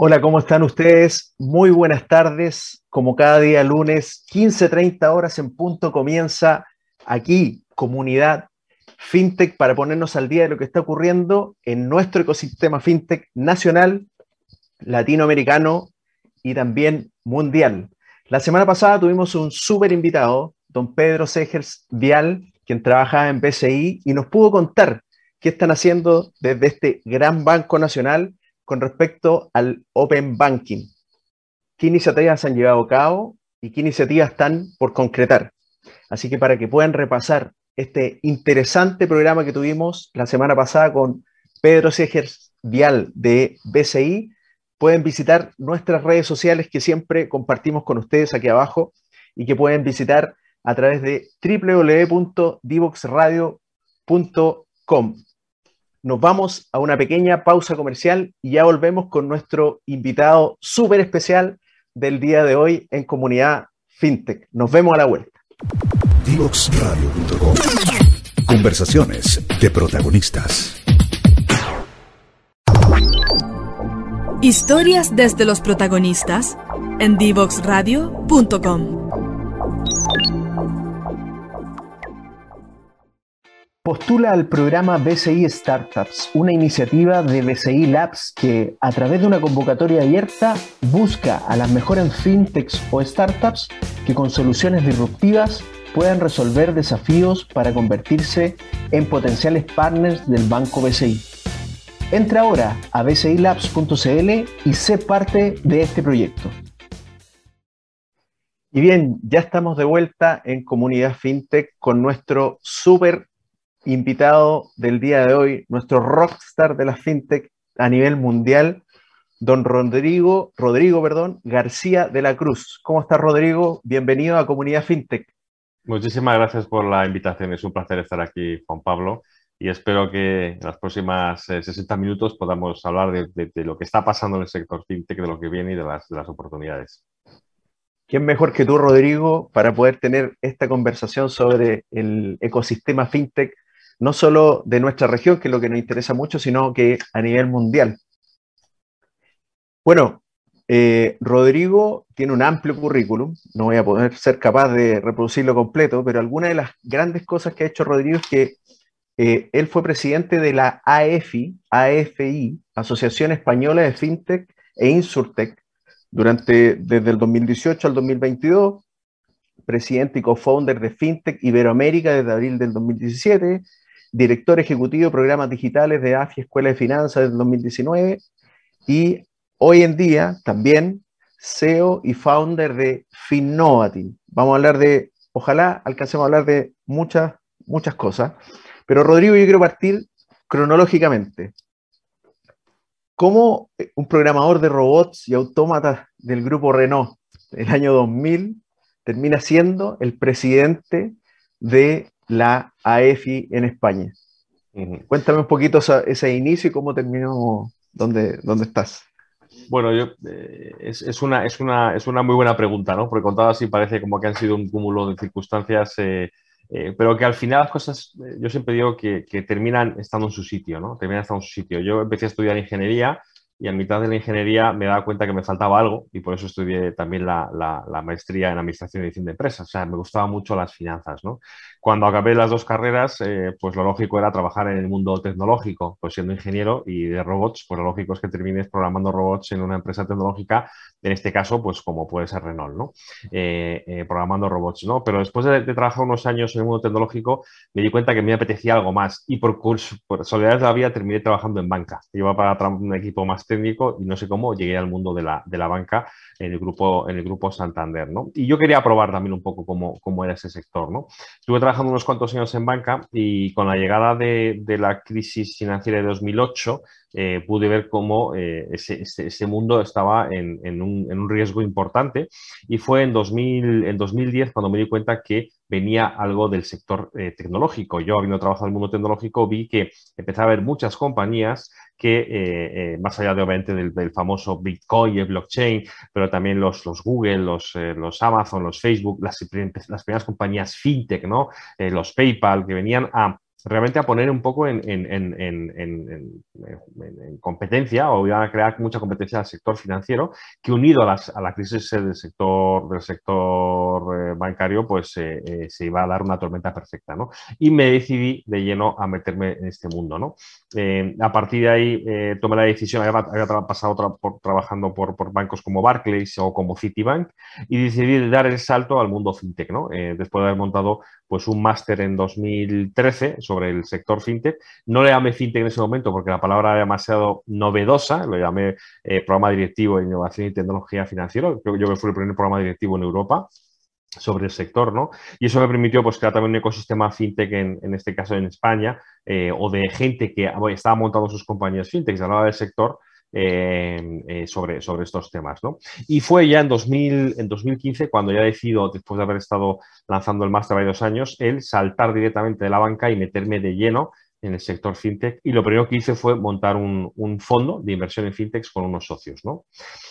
Hola, ¿cómo están ustedes? Muy buenas tardes. Como cada día lunes, 15.30 horas en punto comienza aquí, comunidad FinTech, para ponernos al día de lo que está ocurriendo en nuestro ecosistema FinTech nacional, latinoamericano y también mundial. La semana pasada tuvimos un súper invitado, don Pedro Segers Vial, quien trabaja en BCI y nos pudo contar qué están haciendo desde este gran banco nacional con respecto al Open Banking. ¿Qué iniciativas han llevado a cabo y qué iniciativas están por concretar? Así que para que puedan repasar este interesante programa que tuvimos la semana pasada con Pedro Segers Vial de BCI, pueden visitar nuestras redes sociales que siempre compartimos con ustedes aquí abajo y que pueden visitar a través de www.divoxradio.com. Nos vamos a una pequeña pausa comercial y ya volvemos con nuestro invitado súper especial del día de hoy en Comunidad FinTech. Nos vemos a la vuelta. Divoxradio.com Conversaciones de protagonistas. Historias desde los protagonistas en divoxradio.com. Postula al programa BCI Startups, una iniciativa de BCI Labs que, a través de una convocatoria abierta, busca a las mejores fintechs o startups que con soluciones disruptivas puedan resolver desafíos para convertirse en potenciales partners del banco BCI. Entra ahora a bcilabs.cl y sé parte de este proyecto. Y bien, ya estamos de vuelta en Comunidad FinTech con nuestro súper invitado del día de hoy, nuestro rockstar de la fintech a nivel mundial, don Rodrigo, Rodrigo, perdón, García de la Cruz. ¿Cómo está Rodrigo? Bienvenido a Comunidad FinTech. Muchísimas gracias por la invitación. Es un placer estar aquí, Juan Pablo, y espero que en las próximas 60 eh, minutos podamos hablar de, lo que está pasando en el sector FinTech, de lo que viene y de las, de las oportunidades. ¿Quién mejor que tú, Rodrigo, para poder tener esta conversación sobre el ecosistema FinTech no solo de nuestra región, que es lo que nos interesa mucho, sino que a nivel mundial. Bueno, eh, Rodrigo tiene un amplio currículum, no voy a poder ser capaz de reproducirlo completo, pero alguna de las grandes cosas que ha hecho Rodrigo es que eh, él fue presidente de la AFI, AFI, Asociación Española de FinTech e Insurtech, durante, desde el 2018 al 2022, presidente y co-founder de FinTech Iberoamérica desde abril del 2017, director ejecutivo de programas digitales de AFI Escuela de Finanzas desde 2019 y hoy en día también CEO y founder de Finnovative. Vamos a hablar de, ojalá alcancemos a hablar de muchas, muchas cosas, pero Rodrigo, yo quiero partir cronológicamente. ¿Cómo un programador de robots y autómatas del grupo Renault el año 2000 termina siendo el presidente de la AEFI en España. Cuéntame un poquito ese inicio y cómo terminó, dónde, dónde estás. Bueno, yo, eh, es, una, es, una, es una muy buena pregunta, ¿no? Porque contado así parece como que han sido un cúmulo de circunstancias, eh, eh, pero que al final las cosas, yo siempre digo que, que, terminan estando en su sitio, ¿no? Terminan estando en su sitio. Yo empecé a estudiar ingeniería y a mitad de la ingeniería me daba cuenta que me faltaba algo y por eso estudié también la, la, maestría en Administración y Dirección de Empresas. O sea, me gustaban mucho las finanzas, ¿no? Cuando acabé las dos carreras, eh, pues lo lógico era trabajar en el mundo tecnológico, pues siendo ingeniero y de robots, pues lo lógico es que termines programando robots en una empresa tecnológica, en este caso, pues como puede ser Renault, ¿no? Eh, eh, programando robots, ¿no? Pero después de, trabajar unos años en el mundo tecnológico, me di cuenta que me apetecía algo más y por, curso, por soledad de la vida terminé trabajando en banca. Iba para un equipo más técnico y no sé cómo llegué al mundo de la, de la banca en el grupo, en el grupo Santander, ¿no? Y yo quería probar también un poco cómo, cómo era ese sector, ¿no? Estuve trabajando unos cuantos años en banca y con la llegada de, la crisis financiera de 2008 eh, pude ver cómo eh, ese, mundo estaba en, en, un, en, un, riesgo importante. Y fue en, 2000, en 2010 cuando me di cuenta que venía algo del sector eh, tecnológico. Yo, habiendo trabajado en el mundo tecnológico, vi que empezaba a haber muchas compañías que, eh, eh, más allá de obviamente del, famoso Bitcoin y el blockchain, pero también los, los Google, los, los Amazon, los Facebook, las, las primeras compañías fintech, ¿no? los PayPal, que venían a realmente a poner un poco en, competencia o iban a crear mucha competencia al sector financiero que unido a, la crisis del sector, del sector eh, bancario pues eh, eh, se iba a dar una tormenta perfecta. ¿no? Y me decidí de lleno a meterme en este mundo. ¿no? a partir de ahí tomé la decisión, había, pasado por, trabajando por, bancos como Barclays o como Citibank y decidí dar el salto al mundo fintech. ¿no? después de haber montado pues, un máster en 2013 sobre el sector fintech. No le llamé fintech en ese momento porque la palabra era demasiado novedosa, lo llamé eh, programa directivo de innovación y tecnología financiera. Creo que yo fui el primer programa directivo en Europa sobre el sector, ¿no? Y eso me permitió pues, crear también un ecosistema fintech, en, este caso en España, eh, o de gente que estaba montando sus compañías fintech, se hablaba del sector, eh, eh, sobre, sobre estos temas. ¿no? Y fue ya en, 2000, en 2015 cuando ya decido, después de haber estado lanzando el máster varios años, el saltar directamente de la banca y meterme de lleno en el sector fintech y lo primero que hice fue montar un, fondo de inversión en fintech con unos socios. ¿no?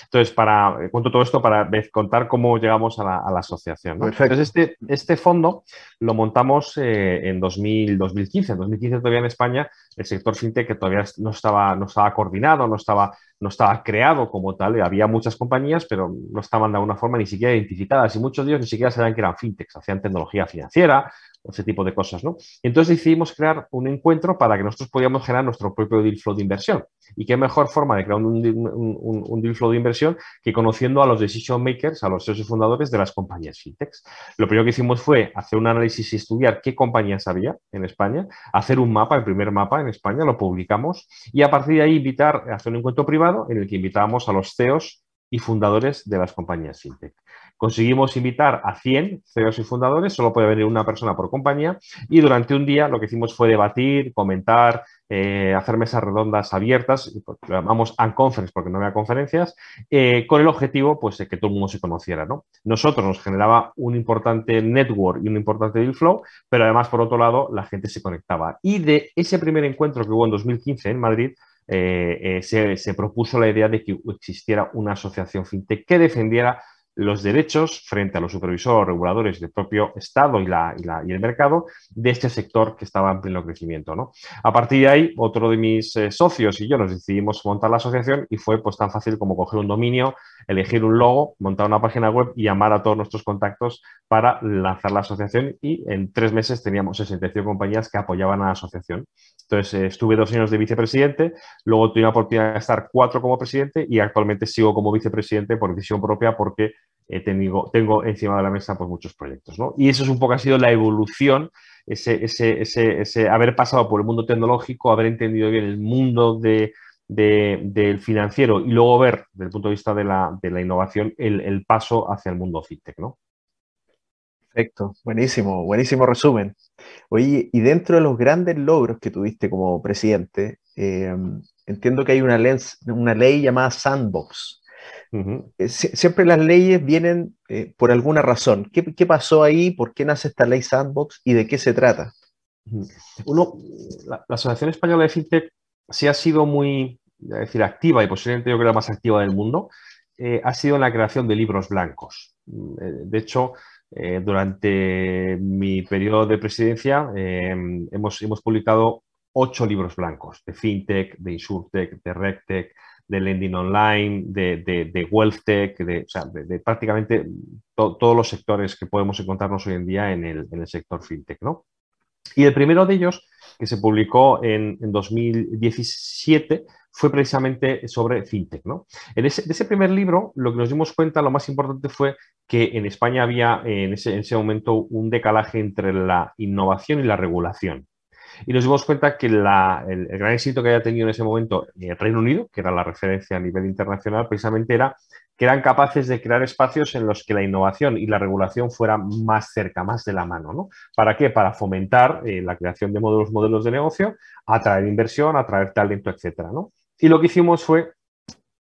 Entonces, para, eh, cuento todo esto para contar cómo llegamos a la, asociación. Entonces, este, este fondo lo montamos eh, en 2000, 2015. En 2015 todavía en España el sector fintech que todavía no estaba, no estaba coordinado, no estaba, no estaba creado como tal. Había muchas compañías, pero no estaban de alguna forma ni siquiera identificadas y muchos de ellos ni siquiera sabían que eran fintechs, hacían tecnología financiera ese tipo de cosas, ¿no? Entonces decidimos crear un encuentro para que nosotros podíamos generar nuestro propio deal flow de inversión. ¿Y qué mejor forma de crear un, deal flow de inversión que conociendo a los decision makers, a los socios fundadores de las compañías fintechs? Lo primero que hicimos fue hacer un análisis y estudiar qué compañías había en España, hacer un mapa, el primer mapa España, lo publicamos y a partir de ahí invitar, hacer un encuentro privado en el que invitábamos a los CEOs y fundadores de las compañías fintech. Conseguimos invitar a 100 CEOs y fundadores, solo puede venir una persona por compañía, y durante un día lo que hicimos fue debatir, comentar, eh, hacer mesas redondas abiertas, llamamos unconference porque no había conferencias, eh, con el objetivo pues, de que todo el mundo se conociera. ¿no? Nosotros nos generaba un importante network y un importante deal flow, pero además, por otro lado, la gente se conectaba. Y de ese primer encuentro que hubo en 2015 en Madrid, eh, se, se propuso la idea de que existiera una asociación fintech que defendiera los derechos frente a los supervisores reguladores del propio Estado y, la, y, el mercado de este sector que estaba en pleno crecimiento. ¿no? A partir de ahí, otro de mis eh, socios y yo nos decidimos montar la asociación y fue pues tan fácil como coger un dominio, elegir un logo, montar una página web y llamar a todos nuestros contactos para lanzar la asociación y en tres meses teníamos 65 compañías que apoyaban a la asociación. Entonces, eh, estuve dos años de vicepresidente, luego tuve la oportunidad de estar cuatro como presidente y actualmente sigo como vicepresidente por decisión propia porque tengo, tengo, encima de la mesa pues, muchos proyectos. ¿no? Y eso es un poco ha sido la evolución, ese, ese, ese, ese, haber pasado por el mundo tecnológico, haber entendido bien el mundo de, del financiero y luego ver, desde el punto de vista de la, de la innovación, el, el, paso hacia el mundo fintech. ¿no? Perfecto, buenísimo, buenísimo resumen. Oye, y dentro de los grandes logros que tuviste como presidente, eh, entiendo que hay una, una ley llamada Sandbox. Eh, siempre las leyes vienen eh, por alguna razón. ¿Qué, pasó ahí? ¿Por qué nace esta ley Sandbox? ¿Y de qué se trata? Uno, la, Asociación Española de FinTech sí ha sido muy decir, activa y posiblemente yo creo la más activa del mundo, eh, ha sido en la creación de libros blancos. De hecho, durante mi periodo de presidencia hemos, hemos publicado ocho libros blancos de FinTech, de InsurTech, de RegTech, de lending online, de, de, de wealth tech, de, prácticamente todos los sectores que podemos encontrarnos hoy en día en el, en el, sector fintech. ¿no? Y el primero de ellos, que se publicó en, en 2017, fue precisamente sobre fintech. ¿no? En ese, ese, primer libro, lo que nos dimos cuenta, lo más importante fue que en España había en ese, en ese momento un decalaje entre la innovación y la regulación. Y nos dimos cuenta que el, gran éxito que había tenido en ese momento el Reino Unido, que era la referencia a nivel internacional, precisamente era que eran capaces de crear espacios en los que la innovación y la regulación fueran más cerca, más de la mano. ¿no? ¿Para qué? Para fomentar eh, la creación de modelos, modelos de negocio, atraer inversión, atraer talento, etc. ¿no? Y lo que hicimos fue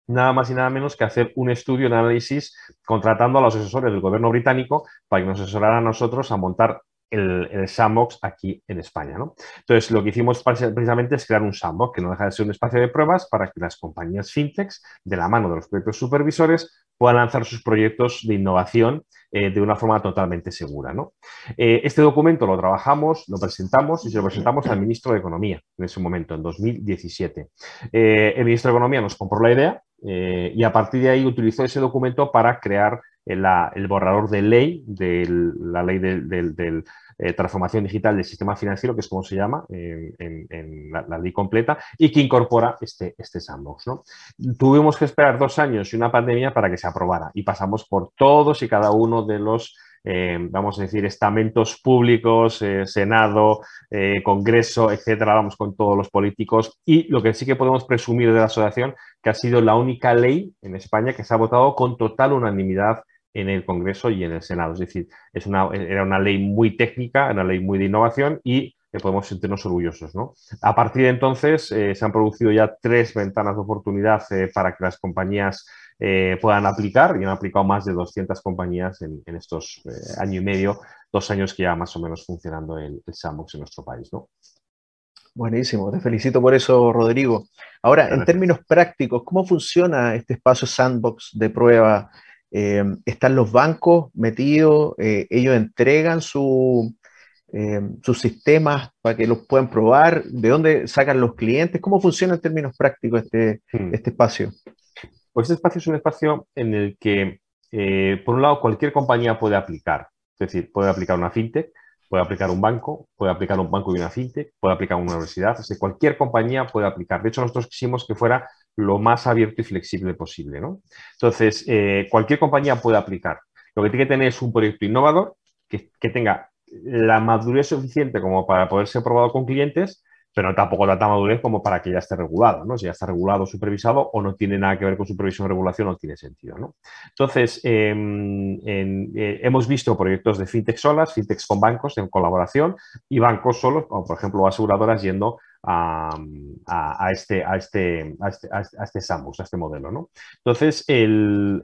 nada más y nada menos que hacer un estudio, un análisis, contratando a los asesores del gobierno británico para que nos asesoraran a nosotros a montar el, sandbox aquí en España. ¿no? Entonces, lo que hicimos precisamente es crear un sandbox que no deja de ser un espacio de pruebas para que las compañías fintechs, de la mano de los propios supervisores, puedan lanzar sus proyectos de innovación eh, de una forma totalmente segura. Eh, este documento lo trabajamos, lo presentamos y se lo presentamos al ministro de Economía en ese momento, en 2017. Eh, el ministro de Economía nos compró la idea y a partir de ahí utilizó ese documento para crear el borrador de ley, de la ley del, eh, transformación digital del sistema financiero, que es como se llama en, la, ley completa, y que incorpora este, este sandbox. ¿no? Tuvimos que esperar dos años y una pandemia para que se aprobara y pasamos por todos y cada uno de los eh, vamos a decir, estamentos públicos, eh, Senado, Congreso, etcétera, vamos con todos los políticos. Y lo que sí que podemos presumir de la asociación, que ha sido la única ley en España que se ha votado con total unanimidad en el Congreso y en el Senado. Es decir, era una ley muy técnica, una ley muy de innovación y que podemos sentirnos orgullosos. A partir de entonces eh, se han producido ya tres ventanas de oportunidad eh, para que las compañías eh, puedan aplicar y han aplicado más de 200 compañías en, estos año y medio, dos años que ya más o menos funcionando el, el sandbox en nuestro país. ¿no? Buenísimo, te felicito por eso, Rodrigo. Ahora, en términos prácticos, ¿cómo funciona este espacio sandbox de prueba? Eh, ¿Están los bancos metidos? Eh, ¿Ellos entregan su, eh, sus sistemas para que los puedan probar? ¿De dónde sacan los clientes? ¿Cómo funciona en términos prácticos este, hmm. este espacio? Pues este espacio es un espacio en el que, por un lado, cualquier compañía puede aplicar. Es decir, puede aplicar una fintech, puede aplicar un banco, puede aplicar un banco y una fintech, puede aplicar una universidad, es cualquier compañía puede aplicar. De hecho, nosotros quisimos que fuera lo más abierto y flexible posible. ¿no? Entonces, eh, cualquier compañía puede aplicar. Lo que tiene que tener es un proyecto innovador que, que tenga la madurez suficiente como para poder ser probado con clientes pero tampoco tanta madurez como para que ya esté regulado, ¿no? Si ya está regulado, supervisado o no tiene nada que ver con supervisión o regulación, no tiene sentido, ¿no? Entonces, em, eh, hemos visto proyectos de fintech solas, fintechs con bancos en colaboración y bancos solos, como por ejemplo aseguradoras yendo a, este, a, este, a, este, a este sandbox, a este modelo, ¿no? Entonces, el,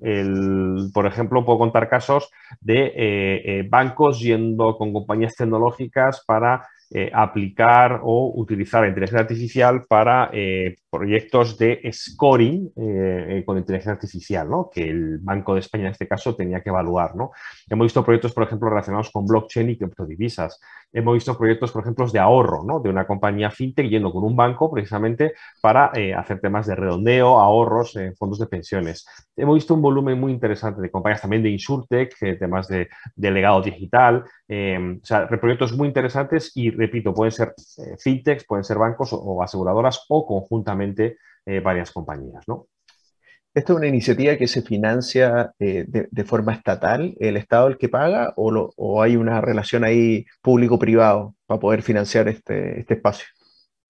por ejemplo, puedo contar casos de eh, eh, bancos yendo con compañías tecnológicas para eh, aplicar o utilizar la inteligencia artificial para eh, proyectos de scoring eh, con inteligencia artificial, ¿no? que el Banco de España en este caso tenía que evaluar. ¿no? Hemos visto proyectos, por ejemplo, relacionados con blockchain y criptodivisas. Hemos visto proyectos, por ejemplo, de ahorro ¿no? de una compañía fintech yendo con un banco precisamente para hacer temas de redondeo, ahorros, en fondos de pensiones. Hemos visto un volumen muy interesante de compañías también de insurtech, temas de, de legado digital, o sea, proyectos muy interesantes y repito, pueden ser eh, fintechs, pueden ser bancos o, aseguradoras o conjuntamente eh, varias compañías, ¿no? ¿Esto es una iniciativa que se financia eh, de, forma estatal, el Estado el que paga, o, hay una relación ahí público-privado para poder financiar este, este espacio?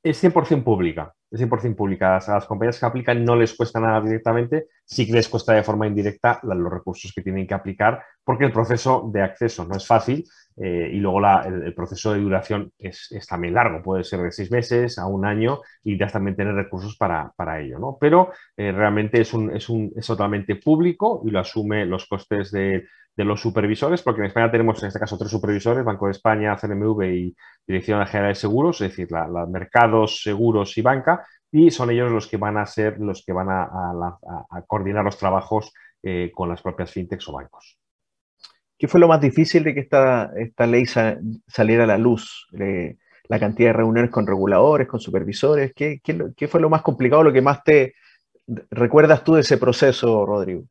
Es 100% pública es 100% pública. A las compañías que aplican no les cuesta nada directamente, sí que les cuesta de forma indirecta los recursos que tienen que aplicar, porque el proceso de acceso no es fácil eh, y luego el, proceso de duración es, también largo, puede ser de seis meses a un año y ya también tener recursos para, ello. ¿no? Pero eh, realmente es, un, es, un, es totalmente público y lo asume los costes de, de los supervisores, porque en España tenemos en este caso tres supervisores, Banco de España, CNMV y Dirección General de Seguros, es decir, los mercados, seguros y banca, y son ellos los que van a ser los que van a, coordinar los trabajos eh, con las propias fintechs o bancos. ¿Qué fue lo más difícil de que esta, esta ley saliera a la luz? la cantidad de reuniones con reguladores, con supervisores, ¿qué, ¿qué, fue lo más complicado, lo que más te recuerdas tú de ese proceso, Rodrigo?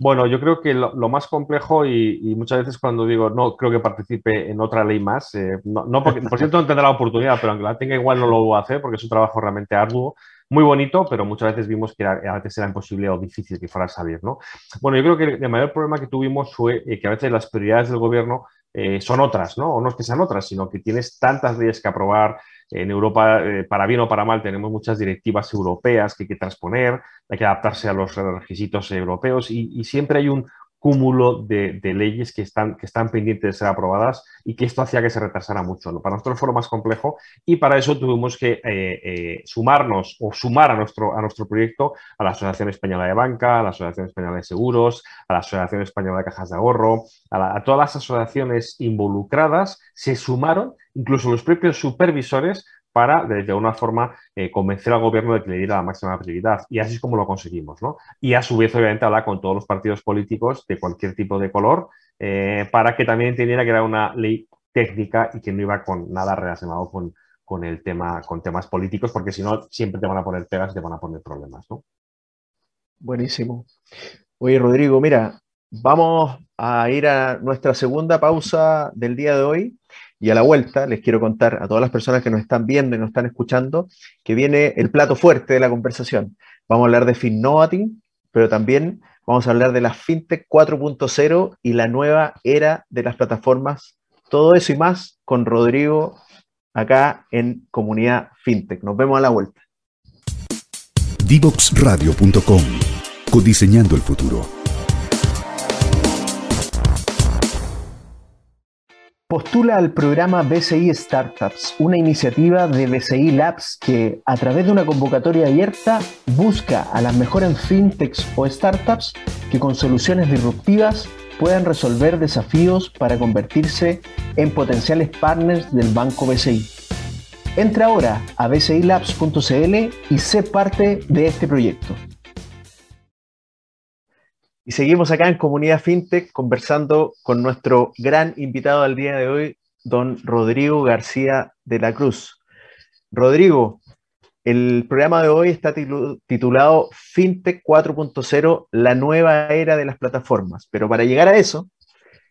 Bueno, yo creo que lo, más complejo y, muchas veces cuando digo no creo que participe en otra ley más, eh, no, porque por cierto no tendrá la oportunidad, pero aunque la tenga igual no lo voy a hacer porque es un trabajo realmente arduo, muy bonito, pero muchas veces vimos que a veces era imposible o difícil que fuera a salir, ¿no? Bueno, yo creo que el mayor problema que tuvimos fue eh, que a veces las prioridades del gobierno eh, son otras, ¿no? O no es que sean otras, sino que tienes tantas leyes que aprobar, en Europa, eh, para bien o para mal, tenemos muchas directivas europeas que hay que transponer, hay que adaptarse a los requisitos europeos y, siempre hay un, cúmulo de, leyes que están, que están pendientes de ser aprobadas y que esto hacía que se retrasara mucho. Para nosotros fue más complejo y para eso tuvimos que eh, eh, sumarnos o sumar a nuestro, proyecto a la Asociación Española de Banca, a la Asociación Española de Seguros, a la Asociación Española de Cajas de Ahorro, a, a todas las asociaciones involucradas se sumaron, incluso los propios supervisores, para, de, alguna forma, eh, convencer al gobierno de que le diera la máxima prioridad. Y así es como lo conseguimos, ¿no? Y a su vez, obviamente, hablar con todos los partidos políticos de cualquier tipo de color eh, para que también entendiera que era una ley técnica y que no iba con nada relacionado con, con el tema, con temas políticos, porque si no, siempre te van a poner pegas y te van a poner problemas, ¿no? Buenísimo. Oye, Rodrigo, mira, vamos a ir a nuestra segunda pausa del día de hoy y a la vuelta les quiero contar a todas las personas que nos están viendo y nos están escuchando que viene el plato fuerte de la conversación. Vamos a hablar de FinNovating, pero también vamos a hablar de la FinTech 4.0 y la nueva era de las plataformas. Todo eso y más con Rodrigo acá en Comunidad FinTech. Nos vemos a la vuelta. Divoxradio.com Codiseñando el futuro. Postula al programa BCI Startups, una iniciativa de BCI Labs que, a través de una convocatoria abierta, busca a las mejores fintechs o startups que con soluciones disruptivas puedan resolver desafíos para convertirse en potenciales partners del banco BCI. Entra ahora a bcilabs.cl y sé parte de este proyecto. Y seguimos acá en Comunidad FinTech conversando con nuestro gran invitado al día de hoy, don Rodrigo García de la Cruz. Rodrigo, el programa de hoy está titulado FinTech 4.0, la nueva era de las plataformas. Pero para llegar a eso,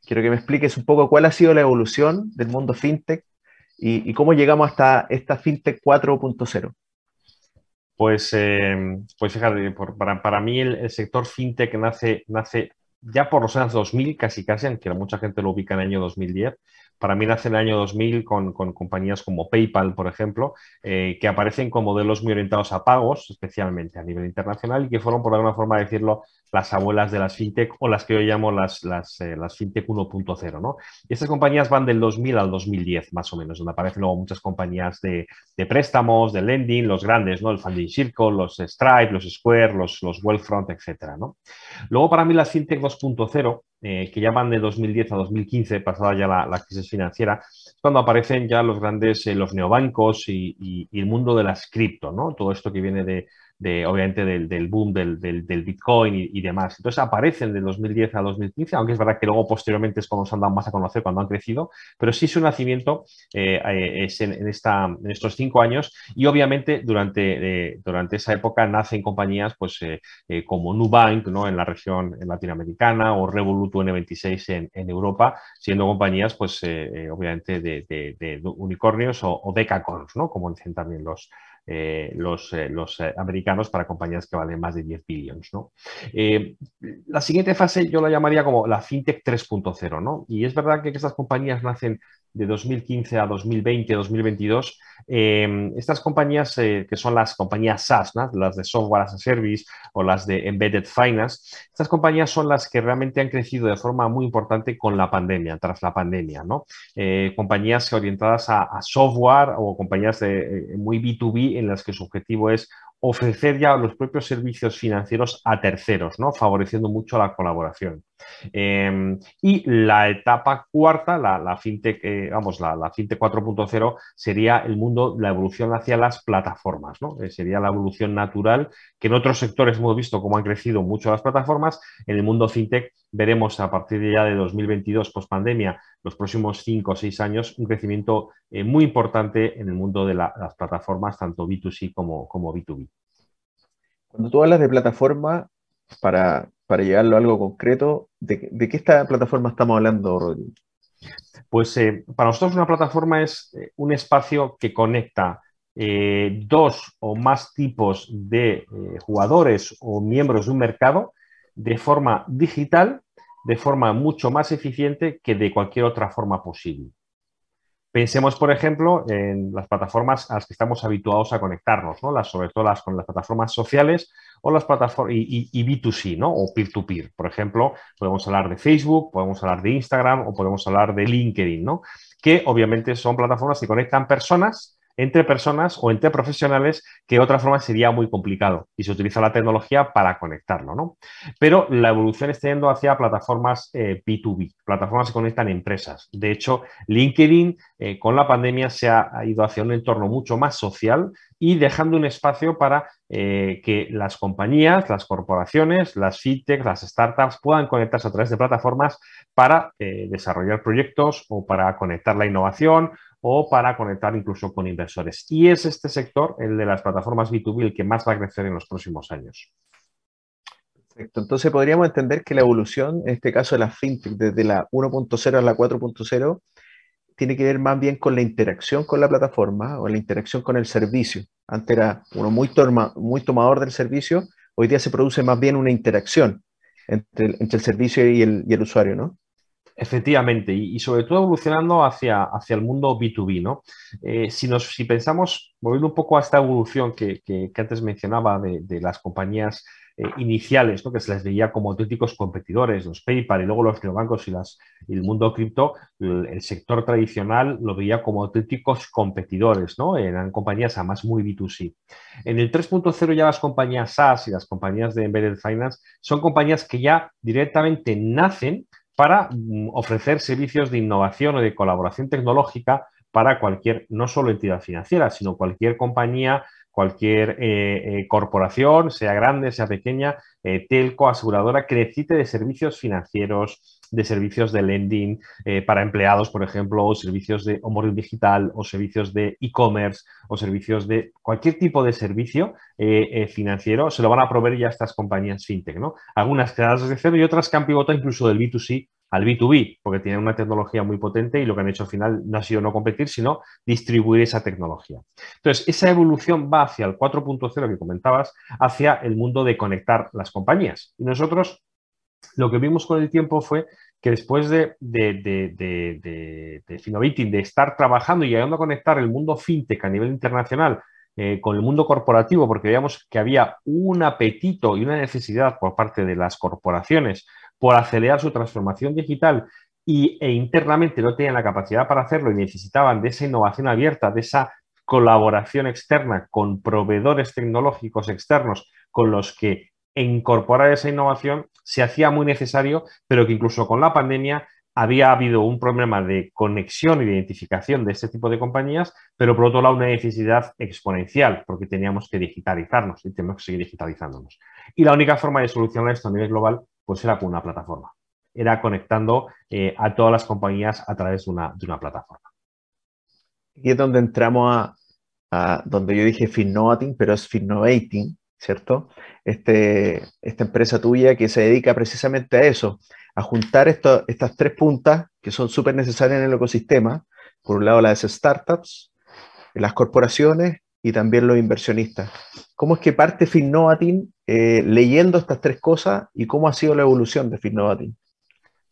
quiero que me expliques un poco cuál ha sido la evolución del mundo FinTech y, y cómo llegamos hasta esta FinTech 4.0. Pues, eh, pues fíjate, para, para, mí el, sector fintech nace, nace ya por los años 2000, casi casi, aunque mucha gente lo ubica en el año 2010. Para mí nace en el año 2000 con, compañías como PayPal, por ejemplo, eh, que aparecen con modelos muy orientados a pagos, especialmente a nivel internacional, y que fueron, por alguna forma decirlo, las abuelas de las fintech o las que yo llamo las, las, eh, las fintech 1.0. ¿no? Y estas compañías van del 2000 al 2010, más o menos, donde aparecen luego muchas compañías de, de préstamos, de lending, los grandes, ¿no? el Funding Circle, los Stripe, los Square, los, los Wealthfront, etc. ¿no? Luego, para mí, las fintech 2.0 eh, que ya van de 2010 a 2015, pasada ya la, crisis financiera, cuando aparecen ya los grandes, eh, los neobancos y, y, el mundo de las cripto, ¿no? Todo esto que viene de, obviamente del, boom del, Bitcoin y, demás. Entonces aparecen de 2010 a 2015, aunque es verdad que luego posteriormente es cuando se han dado más a conocer, cuando han crecido, pero sí su nacimiento eh, eh, es en, estos cinco años y obviamente durante, eh, durante esa época nacen compañías pues, como Nubank ¿no? en la región latinoamericana o Revolut N26 en, Europa, siendo compañías pues obviamente de, unicornios o, o decacorns, ¿no? como dicen también los, eh, los, eh, los eh, americanos para compañías que valen más de 10 billones. ¿no? la siguiente fase yo la llamaría como la fintech 3.0. ¿no? Y es verdad que estas compañías nacen de 2015 a 2020, 2022, eh, estas compañías eh, que son las compañías SaaS, las de Software as a Service o las de Embedded Finance, estas compañías son las que realmente han crecido de forma muy importante con la pandemia, tras la pandemia. ¿no? Eh, compañías orientadas a, software o compañías muy B2B en las que su objetivo es ofrecer ya los propios servicios financieros a terceros, ¿no? favoreciendo mucho la colaboración. Em, y la etapa cuarta, la, fintech, eh, vamos, la, la fintech 4.0 sería el mundo, la evolución hacia las plataformas, ¿no? Eh, sería la evolución natural que en otros sectores hemos visto cómo han crecido mucho las plataformas. En el mundo fintech veremos a partir de ya de 2022, post pandemia, los próximos 5 o 6 años, un crecimiento eh, muy importante en el mundo de las plataformas, tanto B2C como, como B2B. Cuando tú hablas de plataforma, para, para llegarlo a algo concreto, ¿de, qué esta plataforma estamos hablando, Rodrigo? Pues eh, para nosotros una plataforma es eh, un espacio que conecta dos o más tipos de jugadores o miembros de un mercado de forma digital de forma mucho más eficiente que de cualquier otra forma posible. Pensemos, por ejemplo, en las plataformas a las que estamos habituados a conectarnos, ¿no? las, sobre todo las, con las plataformas sociales o las plataformas y, B2C, ¿no? o peer-to-peer. Por ejemplo, podemos hablar de Facebook, podemos hablar de Instagram o podemos hablar de LinkedIn, ¿no? que obviamente son plataformas que conectan personas entre personas o entre profesionales que de otra forma sería muy complicado y se utiliza la tecnología para conectarlo. ¿no? Pero la evolución está yendo hacia plataformas B2B, eh, plataformas que conectan empresas. De hecho, LinkedIn eh, con la pandemia se ha, ido hacia un entorno mucho más social y dejando un espacio para eh, que las compañías, las corporaciones, las fintech, las startups puedan conectarse a través de plataformas para desarrollar proyectos o para conectar la innovación o para conectar incluso con inversores. Y es este sector, el de las plataformas B2B, el que más va a crecer en los próximos años. Perfecto. Entonces podríamos entender que la evolución, en este caso de la fintech, desde la 1.0 a la 4.0, tiene que ver más bien con la interacción con la plataforma o la interacción con el servicio. Antes era uno muy, muy tomador del servicio, hoy día se produce más bien una interacción entre el, servicio y el, y el usuario, ¿no? Efectivamente, y, sobre todo evolucionando hacia, hacia el mundo B2B, ¿no? Eh, si, nos, si pensamos, volviendo un poco a esta evolución que, antes mencionaba de, las compañías eh, iniciales, que se les veía como auténticos competidores, los PayPal y luego los neobancos y, las, el mundo cripto, el, sector tradicional lo veía como auténticos competidores, ¿no? Eran compañías además muy B2C. En el 3.0 ya las compañías SaaS y las compañías de Embedded Finance son compañías que ya directamente nacen para mm, ofrecer servicios de innovación o de colaboración tecnológica para cualquier, no solo entidad financiera, sino cualquier compañía, cualquier eh, eh, corporación, sea grande, sea pequeña, eh, telco, aseguradora, que necesite de servicios financieros, de servicios de lending para empleados, por ejemplo, o servicios de onboarding digital, o servicios de e-commerce, o servicios de cualquier tipo de servicio financiero, se lo van a proveer ya estas compañías fintech, ¿no? Algunas creadas desde cero y otras que han pivotado incluso del B2C al B2B, porque tienen una tecnología muy potente y lo que han hecho al final no ha sido no competir, sino distribuir esa tecnología. Entonces, esa evolución va hacia el 4.0 que comentabas, hacia el mundo de conectar las compañías. Y nosotros lo que vimos con el tiempo fue que después de, de, de, de, estar trabajando y llegando a conectar el mundo fintech a nivel internacional eh, con el mundo corporativo, porque veíamos que había un apetito y una necesidad por parte de las corporaciones por acelerar su transformación digital y, e internamente no tenían la capacidad para hacerlo y necesitaban de esa innovación abierta, de esa colaboración externa con proveedores tecnológicos externos con los que incorporar esa innovación se hacía muy necesario, pero que incluso con la pandemia había habido un problema de conexión y de identificación de este tipo de compañías, pero por otro lado una necesidad exponencial, porque teníamos que digitalizarnos y tenemos que seguir digitalizándonos. Y la única forma de solucionar esto a nivel global pues era con una plataforma. Era conectando eh, a todas las compañías a través de una, plataforma. Y es donde entramos a, donde yo dije Finnovating, pero es Finnovating, ¿cierto? Este, esta empresa tuya que se dedica precisamente a eso, a juntar estas tres puntas que son súper necesarias en el ecosistema. Por un lado, las startups, las corporaciones y también los inversionistas. ¿Cómo es que parte Finnovating eh, leyendo estas tres cosas y cómo ha sido la evolución de Finnovating?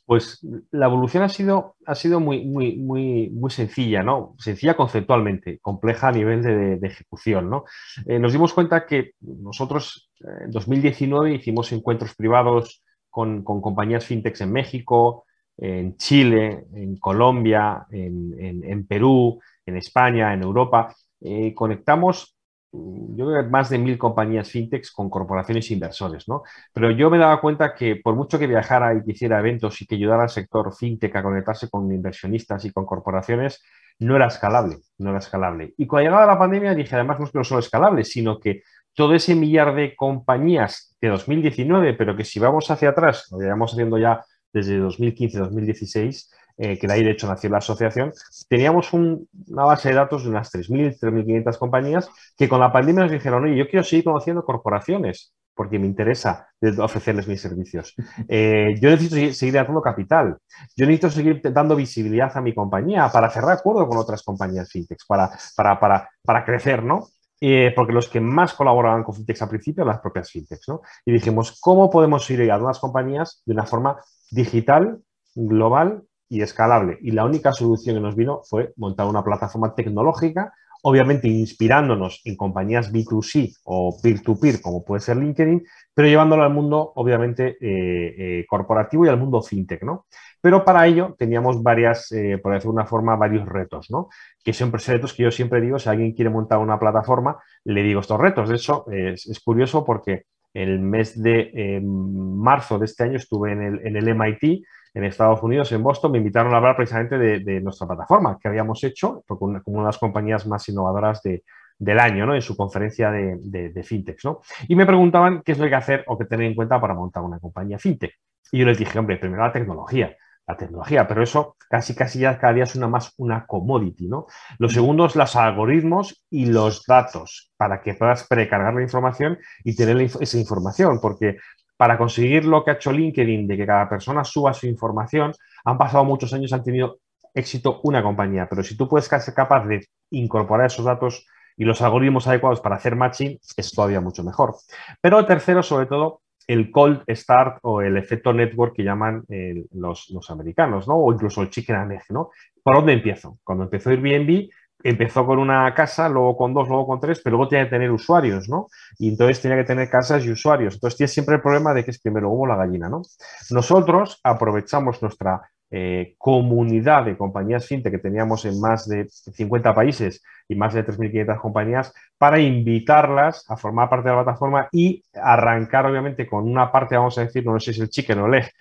Pues la evolución ha sido, ha sido muy, muy, muy, muy sencilla, ¿no? Sencilla conceptualmente, compleja a nivel de, ejecución, ¿no? Eh, nos dimos cuenta que nosotros eh, en 2019 hicimos encuentros privados con, compañías fintechs en México, en Chile, en Colombia, en Perú, en España, en Europa, eh, conectamos mm, yo creo que más de mil compañías fintechs con corporaciones e inversores, ¿no? Pero yo me daba cuenta que por mucho que viajara y que hiciera eventos y que ayudara al sector fintech a conectarse con inversionistas y con corporaciones, no era escalable, no era escalable. Y cuando llegaba la pandemia dije, además no es que no solo escalable, sino que todo ese millar de compañías de 2019, pero que si vamos hacia atrás, lo llevamos haciendo ya desde 2015-2016, eh, que de ahí de hecho nació la asociación, teníamos una base de datos de unas 3.000, 3.500 compañías que con la pandemia nos dijeron, oye, yo quiero seguir conociendo corporaciones porque me interesa ofrecerles mis servicios. Eh, yo necesito seguir dando capital. Yo necesito seguir dando visibilidad a mi compañía para cerrar acuerdo con otras compañías fintechs, para, para, para, para crecer, ¿no? Eh, porque los que más colaboraban con fintechs al principio eran las propias fintechs, ¿no? Y dijimos, ¿cómo podemos ir a las compañías de una forma digital, global y escalable. Y la única solución que nos vino fue montar una plataforma tecnológica obviamente inspirándonos en compañías B2C o peer-to-peer, como puede ser LinkedIn, pero llevándolo al mundo, obviamente, eh, eh, corporativo y al mundo fintech, ¿no? Pero para ello teníamos varias, eh, por decirlo de una forma, varios retos, ¿no? Que son retos que yo siempre digo, si alguien quiere montar una plataforma, le digo estos retos. De hecho, es, curioso porque el mes de marzo de este año estuve en el, en el MIT, en Estados Unidos, en Boston, me invitaron a hablar precisamente de, nuestra plataforma que habíamos hecho una, una de las compañías más innovadoras del año, ¿no? En su conferencia de, de, fintech, ¿no? Y me preguntaban qué es lo que hay que hacer o qué tener en cuenta para montar una compañía fintech. Y yo les dije, hombre, primero la tecnología, la tecnología, pero eso casi casi ya cada día es una más una commodity, ¿no? Lo segundo es los algoritmos y los datos para que puedas precargar la información y tener esa información, porque para conseguir lo que ha hecho LinkedIn, de que cada persona suba su información, han pasado muchos años, han tenido éxito una compañía, pero si tú puedes ser capaz de incorporar esos datos y los algoritmos adecuados para hacer matching, es todavía mucho mejor. Pero tercero, sobre todo, el cold start o el efecto network que llaman eh, los, americanos, ¿no? O incluso el chicken and egg, ¿no? ¿Por dónde empiezo? Cuando empezó Airbnb, empezó con una casa, luego con dos, luego con tres, pero luego tiene que tener usuarios, ¿no? Y entonces tenía que tener casas y usuarios. Entonces tiene siempre el problema de que es primero hubo la gallina, ¿no? Nosotros aprovechamos nuestra eh, comunidad de compañías fintech que teníamos en más de 50 países y más de 3.500 compañías para invitarlas a formar parte de la plataforma y arrancar, obviamente, con una parte, vamos a decir, no sé si es el chicken o el egg,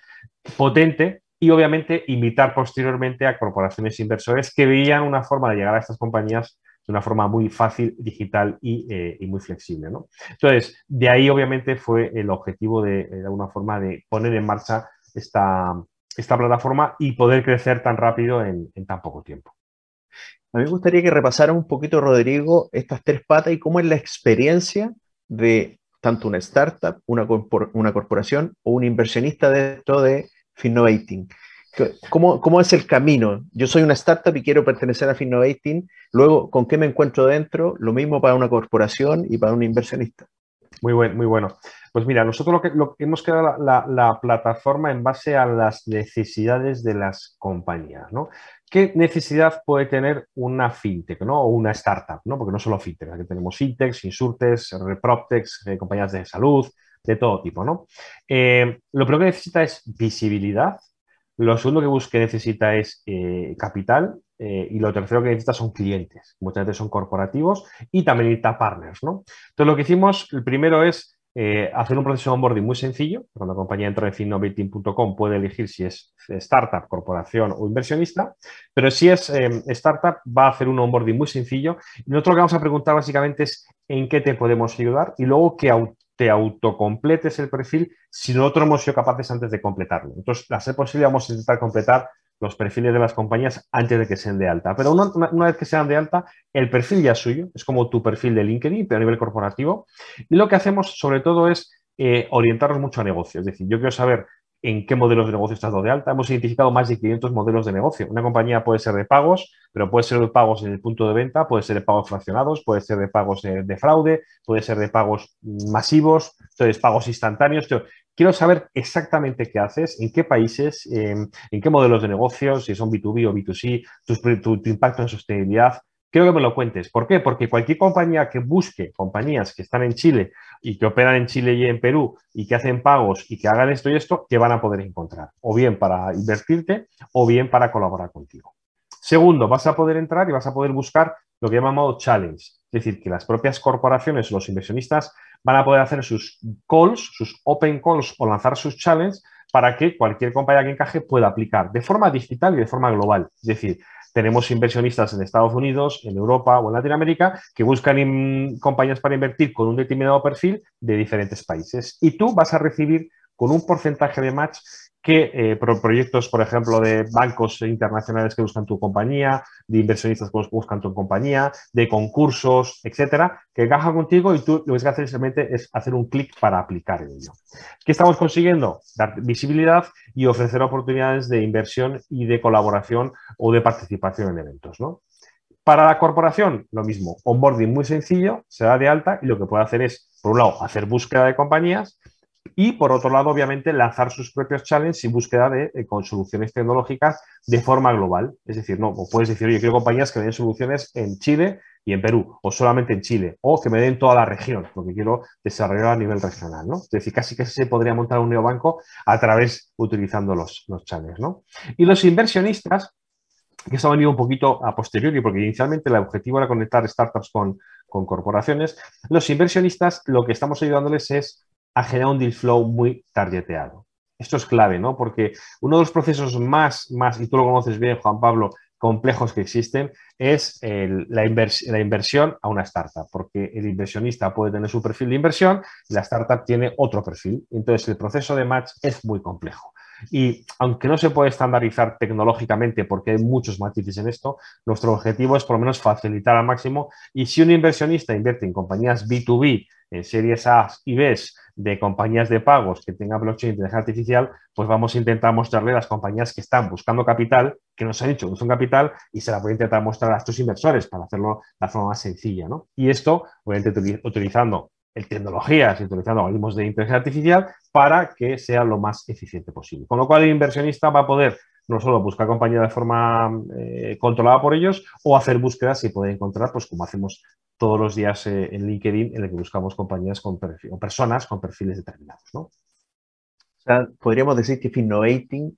potente y obviamente invitar posteriormente a corporaciones inversores que veían una forma de llegar a estas compañías de una forma muy fácil, digital y, eh, muy flexible. ¿no? Entonces, de ahí obviamente fue el objetivo de, de alguna forma de poner en marcha esta, esta plataforma y poder crecer tan rápido en, tan poco tiempo. A mí me gustaría que repasara un poquito, Rodrigo, estas tres patas y cómo es la experiencia de tanto una startup, una, una corporación o un inversionista dentro de Finnovating. ¿Cómo, ¿Cómo, es el camino? Yo soy una startup y quiero pertenecer a Finnovating. Luego, ¿con qué me encuentro dentro? Lo mismo para una corporación y para un inversionista. Muy, buen, muy bueno. Pues mira, nosotros lo que, hemos creado la, la, plataforma en base a las necesidades de las compañías, ¿no? ¿Qué necesidad puede tener una fintech, ¿no? O una startup, ¿no? Porque no solo fintech, aquí tenemos fintechs, insurtechs, reproptechs, eh, compañías de salud, de todo tipo, ¿no? Eh, lo primero que necesita es visibilidad, lo segundo que busque necesita es eh, capital eh, y lo tercero que necesita son clientes. Muchas veces son corporativos y también necesita partners, ¿no? Entonces lo que hicimos, el primero es hacer un proceso de onboarding muy sencillo. Cuando la compañía entra en finnovating.com puede elegir si es startup, corporación o inversionista, pero si es startup va a hacer un onboarding muy sencillo. Y nosotros lo que vamos a preguntar básicamente es en qué te podemos ayudar y luego que te autocompletes el perfil si nosotros hemos sido capaces antes de completarlo. Entonces, a ser posible, vamos a intentar completar los perfiles de las compañías antes de que sean de alta. Pero una, vez que sean de alta, el perfil ya es suyo, es como tu perfil de LinkedIn, pero a nivel corporativo. Y lo que hacemos sobre todo es eh, orientarnos mucho a negocios. Es decir, yo quiero saber en qué modelos de negocio estás dado de alta. Hemos identificado más de 500 modelos de negocio. Una compañía puede ser de pagos, pero puede ser de pagos en el punto de venta, puede ser de pagos fraccionados, puede ser de pagos de, fraude, puede ser de pagos masivos, entonces pagos instantáneos. Quiero saber exactamente qué haces, en qué países, en qué modelos de negocio, si son B2B o B2C, tu impacto en sostenibilidad, Quiero que me lo cuentes. ¿Por qué? Porque cualquier compañía que busque compañías que están en Chile y que operan en Chile y en Perú y que hacen pagos y que hagan esto y esto, te van a poder encontrar. O bien para invertirte o bien para colaborar contigo. Segundo, vas a poder entrar y vas a poder buscar lo que llamamos challenge. Es decir, que las propias corporaciones, los inversionistas, van a poder hacer sus calls, sus open calls o lanzar sus challenges para que cualquier compañía que encaje pueda aplicar de forma digital y de forma global. Es decir, tenemos inversionistas en Estados Unidos, en Europa o en Latinoamérica que buscan compañías para invertir con un determinado perfil de diferentes países. Y tú vas a recibir con un porcentaje de match que eh, proyectos, por ejemplo, de bancos internacionales que buscan tu compañía, de inversionistas que buscan tu compañía, de concursos, etcétera, que encajan contigo y tú lo que hacer simplemente es hacer un clic para aplicar ello. ¿Qué estamos consiguiendo? Dar visibilidad y ofrecer oportunidades de inversión y de colaboración o de participación en eventos, ¿no? Para la corporación, lo mismo, onboarding muy sencillo, se da de alta y lo que puede hacer es, por un lado, hacer búsqueda de compañías y por otro lado, obviamente, lanzar sus propios challenges y búsqueda de, eh, con soluciones tecnológicas de forma global. Es decir, no, puedes decir, oye, quiero compañías que den soluciones en Chile, y en Perú, o solamente en Chile, o que me den toda la región, porque quiero desarrollar a nivel regional, ¿no? Es decir, casi que se podría montar un neobanco a través, utilizando los, los channels, ¿no? Y los inversionistas, que esto ha venido un poquito a posteriori, porque inicialmente el objetivo era conectar startups con, con corporaciones, los inversionistas lo que estamos ayudándoles es a generar un deal flow muy targeteado. Esto es clave, ¿no? Porque uno de los procesos más, más, y tú lo conoces bien, Juan Pablo, complejos que existen es la, la, inversión a una startup, porque el inversionista puede tener su perfil de inversión y la startup tiene otro perfil. Entonces, el proceso de match es muy complejo. Y aunque no se puede estandarizar tecnológicamente porque hay muchos matices en esto, nuestro objetivo es por lo menos facilitar al máximo. Y si un inversionista invierte en compañías B2B, en series A y B de compañías de pagos que tengan blockchain e inteligencia artificial, pues vamos a intentar mostrarle a las compañías que están buscando capital, que nos han dicho que son capital, y se la voy a intentar mostrar a estos inversores para hacerlo de la forma más sencilla. ¿no? Y esto, obviamente, utilizando tecnologías y utilizando algoritmos de inteligencia artificial para que sea lo más eficiente posible. Con lo cual, el inversionista va a poder no solo buscar compañías de forma eh, controlada por ellos o hacer búsquedas y poder encontrar, pues como hacemos todos los días eh, en LinkedIn, en el que buscamos compañías con o personas con perfiles determinados. ¿no? O sea, podríamos decir que Finnovating